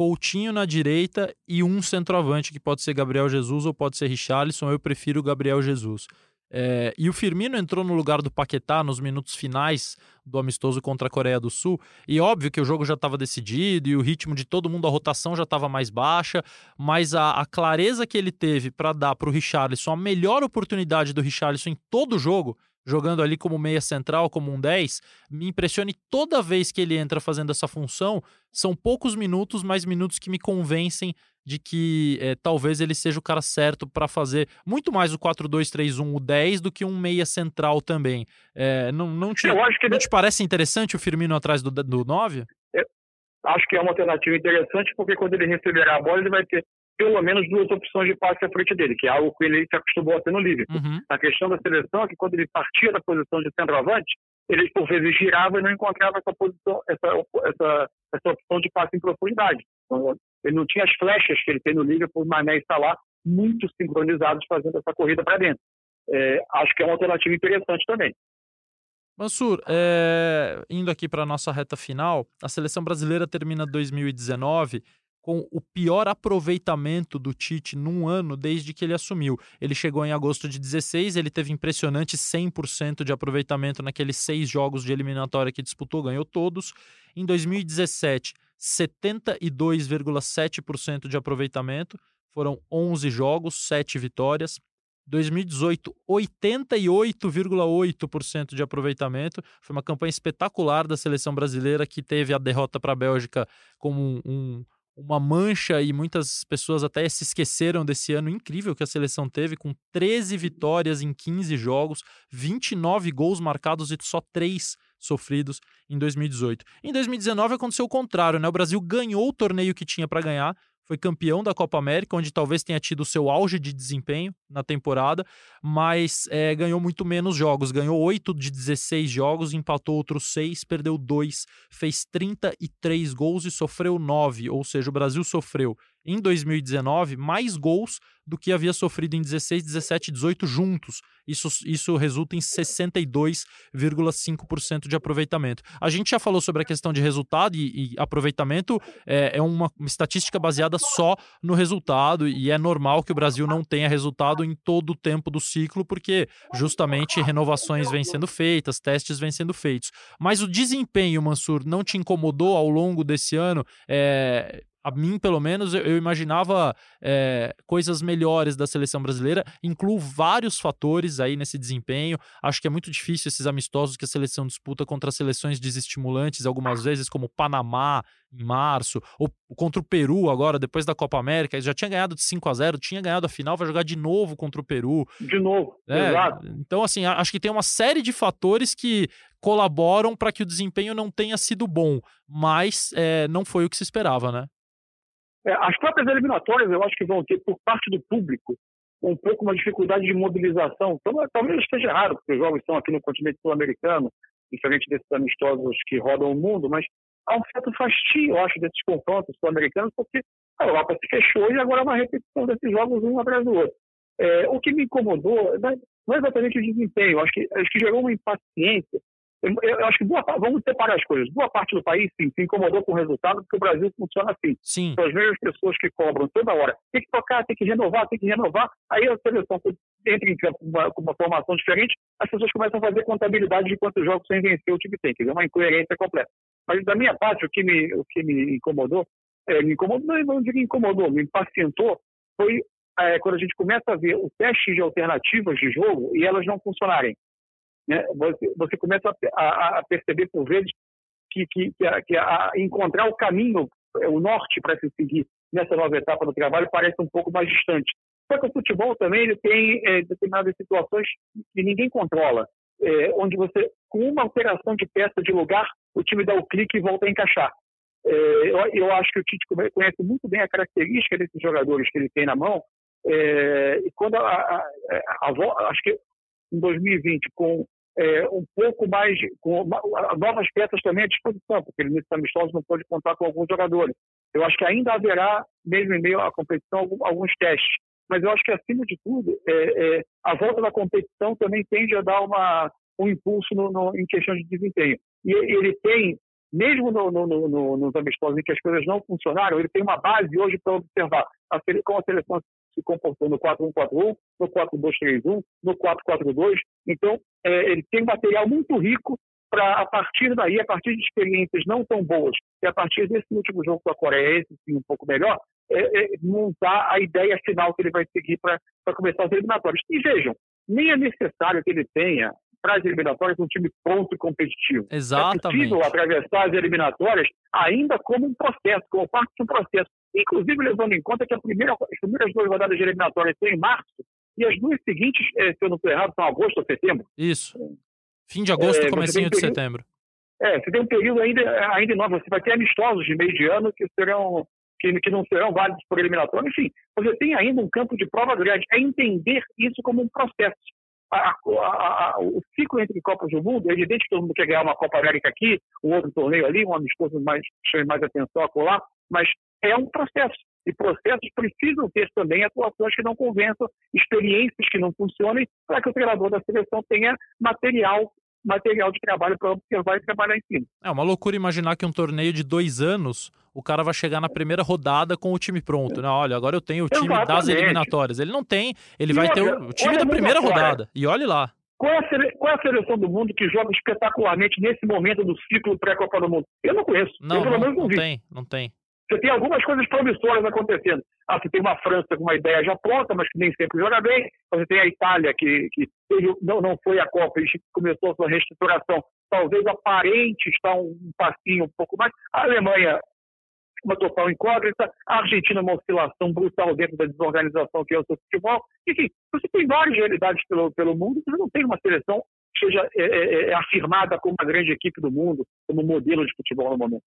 [SPEAKER 1] Coutinho na direita e um centroavante, que pode ser Gabriel Jesus ou pode ser Richarlison. Eu prefiro Gabriel Jesus. É, e o Firmino entrou no lugar do Paquetá nos minutos finais do amistoso contra a Coreia do Sul. E óbvio que o jogo já estava decidido e o ritmo de todo mundo, a rotação já estava mais baixa, mas a, a clareza que ele teve para dar para o Richarlison, a melhor oportunidade do Richarlison em todo o jogo, jogando ali como meia central, como um 10, me impressione toda vez que ele entra fazendo essa função. São poucos minutos, mas minutos que me convencem de que é, talvez ele seja o cara certo para fazer muito mais o 4-2-3-1, o 10, do que um meia central também. É, não, não, te, não ele... te parece interessante o Firmino atrás do, do 9?
[SPEAKER 2] Eu acho que é uma alternativa interessante, porque quando ele receberá a bola, ele vai ter pelo menos duas opções de passe à frente dele, que é algo que ele se acostumou a ter no Liverpool. Uhum. A questão da seleção é que quando ele partia da posição de centroavante, ele por vezes girava e não encontrava essa posição, essa, essa, essa opção de passe em profundidade. Então, ele não tinha as flechas que ele tem no Liverpool, Mané e Salah, muito sincronizados fazendo essa corrida para dentro. É, acho que é uma alternativa interessante também.
[SPEAKER 1] Mansur, é, indo aqui para a nossa reta final, a seleção brasileira termina 2019 com o pior aproveitamento do Tite num ano desde que ele assumiu. Ele chegou em agosto de 16, ele teve impressionante 100% de aproveitamento naqueles seis jogos de eliminatória que disputou, ganhou todos. Em 2017, 72,7% de aproveitamento, foram 11 jogos, 7 vitórias. 2018, 88,8% de aproveitamento. Foi uma campanha espetacular da seleção brasileira que teve a derrota para a Bélgica como um, um uma mancha e muitas pessoas até se esqueceram desse ano incrível que a seleção teve, com 13 vitórias em 15 jogos, 29 gols marcados e só 3 sofridos em 2018. Em 2019 aconteceu o contrário, né? O Brasil ganhou o torneio que tinha para ganhar, foi campeão da Copa América, onde talvez tenha tido o seu auge de desempenho na temporada, mas é, ganhou muito menos jogos. Ganhou 8 de 16 jogos, empatou outros 6, perdeu 2, fez 33 gols e sofreu 9. Ou seja, o Brasil sofreu em 2019 mais gols do que havia sofrido em 16, 17 e 18 juntos. Isso, isso resulta em 62,5% de aproveitamento. A gente já falou sobre a questão de resultado e, e aproveitamento é, é uma, uma, estatística baseada só no resultado e é normal que o Brasil não tenha resultado em todo o tempo do ciclo, porque justamente renovações vêm sendo feitas, testes vêm sendo feitos. Mas o desempenho, Mansur, não te incomodou ao longo desse ano? É, a mim, pelo menos, eu, imaginava é, coisas melhores da seleção brasileira. Incluo vários fatores aí nesse desempenho. Acho que é muito difícil esses amistosos que a seleção disputa contra seleções desestimulantes, algumas vezes, como Panamá em março, ou contra o Peru agora, depois da Copa América. Já tinha ganhado de 5 a 0 tinha ganhado a final, vai jogar de novo contra o Peru.
[SPEAKER 2] De novo,
[SPEAKER 1] é, exato. Então, assim, acho que tem uma série de fatores que colaboram para que o desempenho não tenha sido bom, mas é, não foi o que se esperava, né?
[SPEAKER 2] É, as próprias eliminatórias, eu acho que vão ter, por parte do público, um pouco uma dificuldade de mobilização. Então, talvez esteja errado, porque os jogos estão aqui no continente sul-americano, diferente desses amistosos que rodam o mundo, mas há um certo fastio, eu acho, desses confrontos sul-americanos, porque a Europa se fechou e agora é uma repetição desses jogos um atrás do outro. É, o que me incomodou não é exatamente o desempenho, acho que, acho que gerou uma impaciência eu, eu, acho que boa, vamos separar as coisas. Boa parte do país, sim, se incomodou com o resultado, porque o Brasil funciona assim.
[SPEAKER 1] Sim.
[SPEAKER 2] São as mesmas pessoas que cobram toda hora. Tem que tocar, tem que renovar, tem que renovar. Aí a seleção entra em campo com uma, uma, formação diferente, as pessoas começam a fazer contabilidade de quantos jogos sem vencer o time tem. Quer dizer, uma incoerência completa. Mas da minha parte, o que me, o que me incomodou, é, me incomodou, não, não digo incomodou, me impacientou, foi é, quando a gente começa a ver o teste de alternativas de jogo e elas não funcionarem né, você, você começa a, a, perceber por vezes que, que, que, a, que a encontrar o caminho, o norte para se seguir nessa nova etapa do trabalho parece um pouco mais distante. Só que o futebol também ele tem é, determinadas situações que ninguém controla, é, onde você, com uma alteração de peça de lugar, o time dá o clique e volta a encaixar. É, eu, eu, acho que o Tite conhece muito bem a característica desses jogadores que ele tem na mão. É, e quando a, a, a, acho que em 2020, com é, um pouco mais, com novas peças também à disposição, porque ele nesse amistoso não pode contar com alguns jogadores. Eu acho que ainda haverá, mesmo em meio à competição, alguns testes. Mas eu acho que, acima de tudo, é, é, a volta da competição também tende a dar uma, um impulso no, no, em questão de desempenho. E ele tem, mesmo no, nos amistosos em que as coisas não funcionaram, ele tem uma base hoje para observar a, como a seleção se comportou no 4-1-4-1, no 4-2-3-1, no 4-4-2. Então, é, ele tem material muito rico para, a partir daí, a partir de experiências não tão boas, e a partir desse último jogo com a Coreia, esse sim um pouco melhor, é, é, montar a ideia final que ele vai seguir para começar as eliminatórias. E vejam, nem é necessário que ele tenha para as eliminatórias um time pronto e competitivo.
[SPEAKER 1] Exatamente. É
[SPEAKER 2] possível atravessar as eliminatórias ainda como um processo, como parte de um processo. Inclusive levando em conta que primeira, as primeiras duas rodadas de eliminatórias são em março e as duas seguintes, eh, se eu não estou errado, são agosto ou setembro.
[SPEAKER 1] Isso. Fim de agosto, é, comecinho um de setembro.
[SPEAKER 2] É, você tem um período ainda, ainda enorme. Você vai ter amistosos de meio de ano que serão que não serão válidos por eliminatório. Enfim, você tem ainda um campo de prova grande. É entender isso como um processo. A, a, o ciclo entre Copas do Mundo, é evidente que todo mundo quer ganhar uma Copa América aqui, um outro torneio ali, um amistoso mais, chame mais atenção a colar, mas é um processo. E processos precisam ter também atuações que não convençam, experiências que não funcionem, para que o treinador da seleção tenha material material de trabalho para observar e trabalhar em cima.
[SPEAKER 1] É uma loucura imaginar que um torneio de dois anos o cara vai chegar na primeira rodada com o time pronto. Né? Olha, agora eu tenho o time Exatamente. das eliminatórias. Ele não tem, ele e vai ter o, time da primeira rodada. E olhe lá.
[SPEAKER 2] Qual é, a sele... Qual é, a seleção do mundo que joga espetacularmente nesse momento do ciclo pré-Copa do Mundo? Eu não conheço.
[SPEAKER 1] Não,
[SPEAKER 2] eu,
[SPEAKER 1] pelo não, menos, não, não tem, não tem.
[SPEAKER 2] Você tem algumas coisas promissoras acontecendo. Ah, você tem uma França com uma ideia já pronta, mas que nem sempre joga bem. Você tem a Itália, que, que não, não foi a Copa, começou a sua reestruturação. Talvez aparente está um passinho um pouco mais. A Alemanha, uma total incógnita. A Argentina, uma oscilação brutal dentro da desorganização que é o seu futebol. Enfim, você tem várias realidades pelo, pelo mundo, você não tem uma seleção que seja é, é, é afirmada como uma grande equipe do mundo, como modelo de futebol no momento.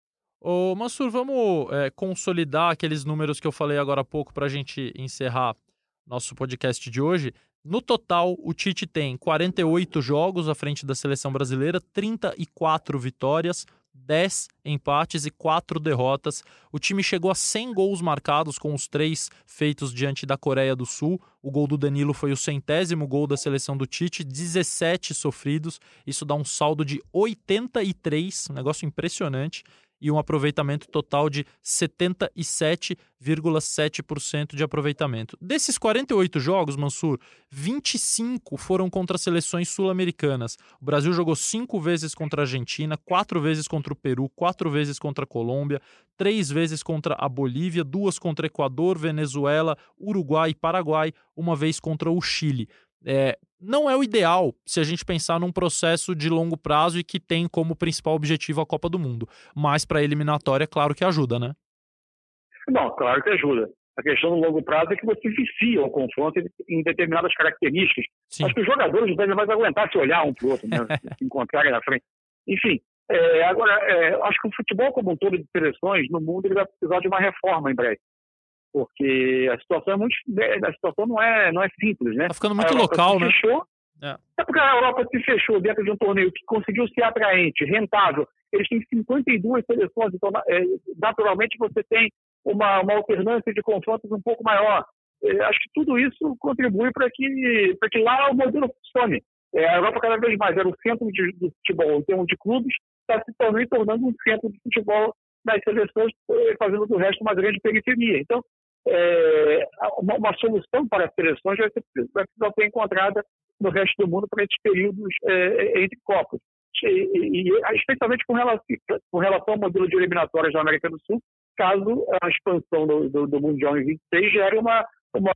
[SPEAKER 1] Ô, Mansur, vamos é, consolidar aqueles números que eu falei agora há pouco para a gente encerrar nosso podcast de hoje. No total, o Tite tem 48 jogos à frente da seleção brasileira, 34 vitórias, 10 empates e 4 derrotas. O time chegou a 100 gols marcados, com os três feitos diante da Coreia do Sul. O gol do Danilo foi o centésimo gol da seleção do Tite, 17 sofridos. Isso dá um saldo de 83, um negócio impressionante e um aproveitamento total de 77,7% de aproveitamento. Desses 48 jogos, Mansur, 25 foram contra seleções sul-americanas. O Brasil jogou cinco vezes contra a Argentina, quatro vezes contra o Peru, quatro vezes contra a Colômbia, três vezes contra a Bolívia, duas contra Equador, Venezuela, Uruguai e Paraguai, uma vez contra o Chile. É, não é o ideal se a gente pensar num processo de longo prazo e que tem como principal objetivo a Copa do Mundo. Mas para a eliminatória, claro que ajuda, né?
[SPEAKER 2] Não, claro que ajuda. A questão do longo prazo é que você vicia o confronto em determinadas características. Sim. Acho que os jogadores devem mais aguentar se olhar um para o outro, né? se encontrarem na frente. Enfim, é, agora, é, acho que o futebol como um todo de seleções no mundo ele vai precisar de uma reforma em breve porque a situação é muito né, a situação não é não é simples né?
[SPEAKER 1] Tá ficando muito local né?
[SPEAKER 2] fechou, é. é porque a Europa se fechou dentro de um torneio que conseguiu ser atraente rentável. Eles têm 52 seleções então é, naturalmente você tem uma, uma alternância de confrontos um pouco maior. É, acho que tudo isso contribui para que para que lá o modelo funcione. É, a Europa cada vez mais era o centro de, do futebol em termos de clubes está se tornando, tornando um centro de futebol das seleções, é, fazendo do resto uma grande periferia. Então, é, uma, uma, solução para as seleções vai, ser, vai precisar ser encontrada no resto do mundo para esses períodos é, é entre Copas. E, e, e, especialmente com relação, com relação ao modelo de eliminatórias da América do Sul, caso a expansão do, do, do Mundial em 26 gere uma, uma,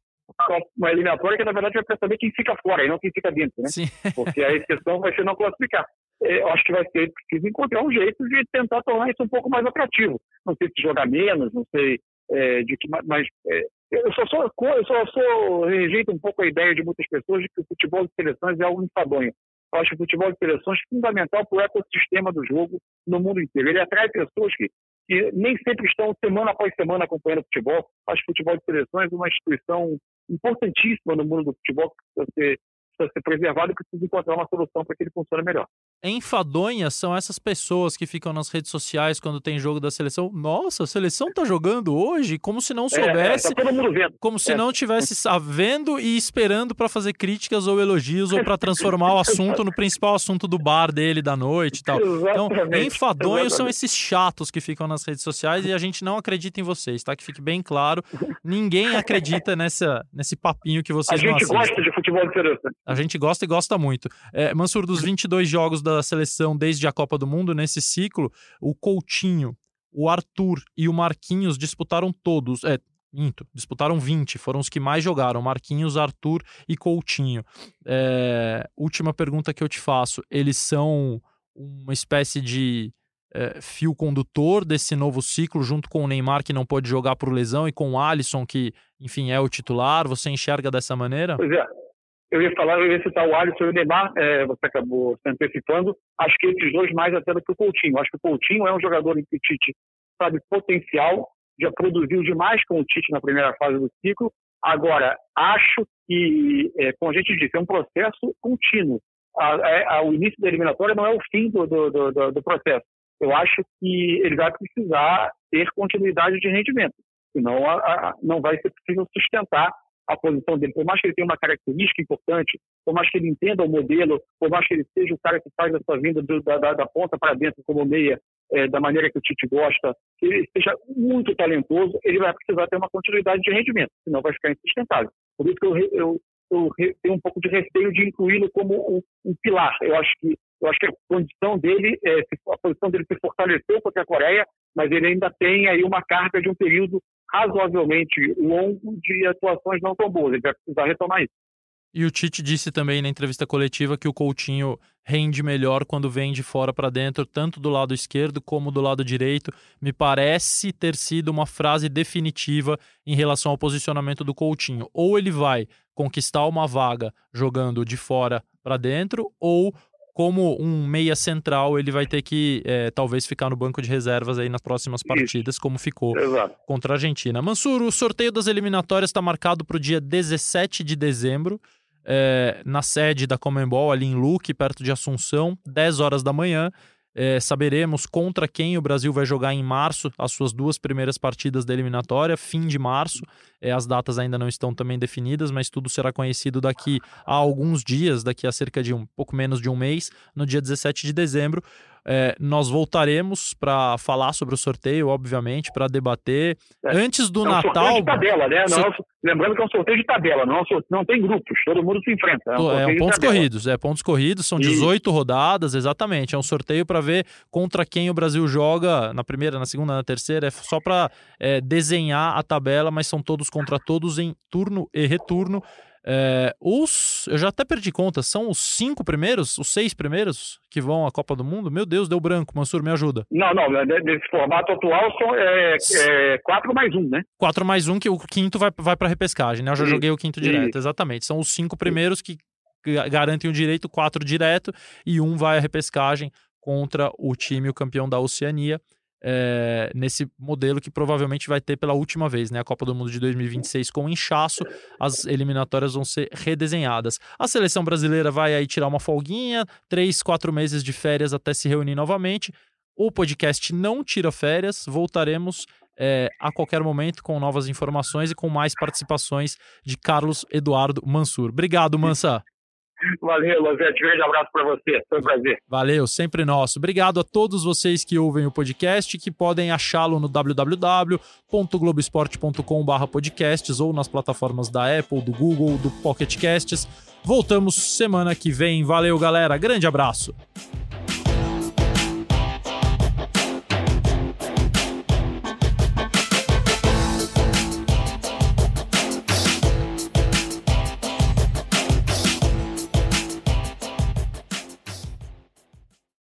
[SPEAKER 2] uma eliminatória que, na verdade, vai saber quem fica fora e não quem fica dentro, né?
[SPEAKER 1] Sim.
[SPEAKER 2] Porque a exceção vai ser não classificar. É, eu acho que vai ser preciso encontrar um jeito de tentar tornar isso um pouco mais atrativo. Não sei se jogar menos, não sei é, de que, mas é, eu só sou, eu só sou rejeito um pouco a ideia de muitas pessoas de que o futebol de seleções é algo enfadonho. Eu acho que o futebol de seleções é fundamental para o ecossistema do jogo no mundo inteiro. Ele atrai pessoas que, que nem sempre estão semana após semana acompanhando o futebol. Acho que o futebol de seleções é uma instituição importantíssima no mundo do futebol que precisa ser precisa ser preservado e precisa encontrar uma solução para que ele funcione melhor.
[SPEAKER 1] Enfadonhas são essas pessoas que ficam nas redes sociais quando tem jogo da seleção. Nossa, a seleção tá jogando hoje, como se não soubesse. É, é, tá. Como se é. não tivesse sabendo e esperando para fazer críticas ou elogios ou para transformar o assunto no principal assunto do bar dele da noite e tal. Então, enfadonhos são esses chatos que ficam nas redes sociais e a gente não acredita em vocês, tá? Que fique bem claro. Ninguém acredita nessa, nesse papinho que vocês.
[SPEAKER 2] A gente gosta de futebol de seleção.
[SPEAKER 1] A gente gosta e gosta muito. É, Mansur, dos 22 jogos da seleção desde a Copa do Mundo, nesse ciclo, o Coutinho, o Arthur e o Marquinhos disputaram todos. É, minto, disputaram 20, foram os que mais jogaram: Marquinhos, Arthur e Coutinho. É, última pergunta que eu te faço: eles são uma espécie de é, fio condutor desse novo ciclo, junto com o Neymar, que não pode jogar por lesão, e com o Alisson, que, enfim, é o titular? Você enxerga dessa maneira?
[SPEAKER 2] Pois é. Eu ia falar, eu ia citar o Alisson e o Neymar, é, você acabou se antecipando. Acho que esses dois mais até do que o Coutinho. Acho que o Coutinho é um jogador que Tite sabe potencial, já produziu demais com o Tite na primeira fase do ciclo. Agora, acho que, é, como a gente disse, é um processo contínuo. A, a, é, a, o início da eliminatória não é o fim do, do, do, do, processo. Eu acho que ele vai precisar ter continuidade de rendimento, senão não vai ser possível sustentar a posição dele. Por mais que ele tenha uma característica importante, por mais que ele entenda o modelo, por mais que ele seja o cara que faz a sua vinda do, da, da, ponta para dentro como meia, é, da maneira que o Tite gosta, que ele seja muito talentoso, ele vai precisar ter uma continuidade de rendimento, senão vai ficar insustentável. Por isso que eu, eu, eu tenho um pouco de receio de incluí-lo como um, um, pilar. Eu acho que eu acho que a condição dele, é, a posição dele se fortaleceu contra a Coreia, mas ele ainda tem aí uma carga de um período razoavelmente longo de atuações não tão boas. Ele vai precisar retomar isso.
[SPEAKER 1] E o Tite disse também na entrevista coletiva que o Coutinho rende melhor quando vem de fora para dentro, tanto do lado esquerdo como do lado direito. Me parece ter sido uma frase definitiva em relação ao posicionamento do Coutinho. Ou ele vai conquistar uma vaga jogando de fora para dentro, ou como um meia central, ele vai ter que é, talvez ficar no banco de reservas aí nas próximas partidas, Isso. como ficou Exato. contra a Argentina. Mansur, o sorteio das eliminatórias está marcado para o dia 17 de dezembro, é, na sede da Comembol, ali em Luque, perto de Assunção, 10 horas da manhã. É, saberemos contra quem o Brasil vai jogar em março as suas duas primeiras partidas da eliminatória, fim de março. É, as datas ainda não estão também definidas, mas tudo será conhecido daqui a alguns dias, daqui a cerca de um pouco menos de um mês, no dia 17 de dezembro. É, nós voltaremos para falar sobre o sorteio, obviamente, para debater. É. Antes do
[SPEAKER 2] é um
[SPEAKER 1] Natal.
[SPEAKER 2] Sorteio de tabela, né? Não, é lembrando que é um sorteio de tabela, não, é não tem grupos, todo mundo se enfrenta.
[SPEAKER 1] É, um, é um pontos corridos, é pontos corridos, são 18 e... rodadas, exatamente. É um sorteio para ver contra quem o Brasil joga na primeira, na segunda, na terceira. É só para é, desenhar a tabela, mas são todos contra todos em turno e retorno. É, os. Eu já até perdi conta, são os cinco primeiros, os seis primeiros que vão à Copa do Mundo? Meu Deus, deu branco. Mansur, me ajuda.
[SPEAKER 2] Não, não, nesse formato atual são é, é, quatro mais um, né?
[SPEAKER 1] Quatro mais um, que o quinto vai, vai para repescagem, né? Eu já joguei o quinto direto, exatamente. São os cinco primeiros que garantem o direito, quatro direto, e um vai à repescagem contra o time, o campeão da Oceania é, nesse modelo que provavelmente vai ter pela última vez, né? A Copa do Mundo de 2026 com inchaço, as eliminatórias vão ser redesenhadas. A seleção brasileira vai aí tirar uma folguinha, três, quatro meses de férias até se reunir novamente. O podcast não tira férias, voltaremos é, a qualquer momento com novas informações e com mais participações de Carlos Eduardo Mansur. Obrigado, Mansa.
[SPEAKER 2] Valeu, Lozete. Grande abraço para você. Foi um prazer.
[SPEAKER 1] Valeu, sempre nosso. Obrigado a todos vocês que ouvem o podcast, que podem achá-lo no www.globesport.com.br podcasts ou nas plataformas da Apple, do Google, do Pocket Casts. Voltamos semana que vem. Valeu, galera. Grande abraço.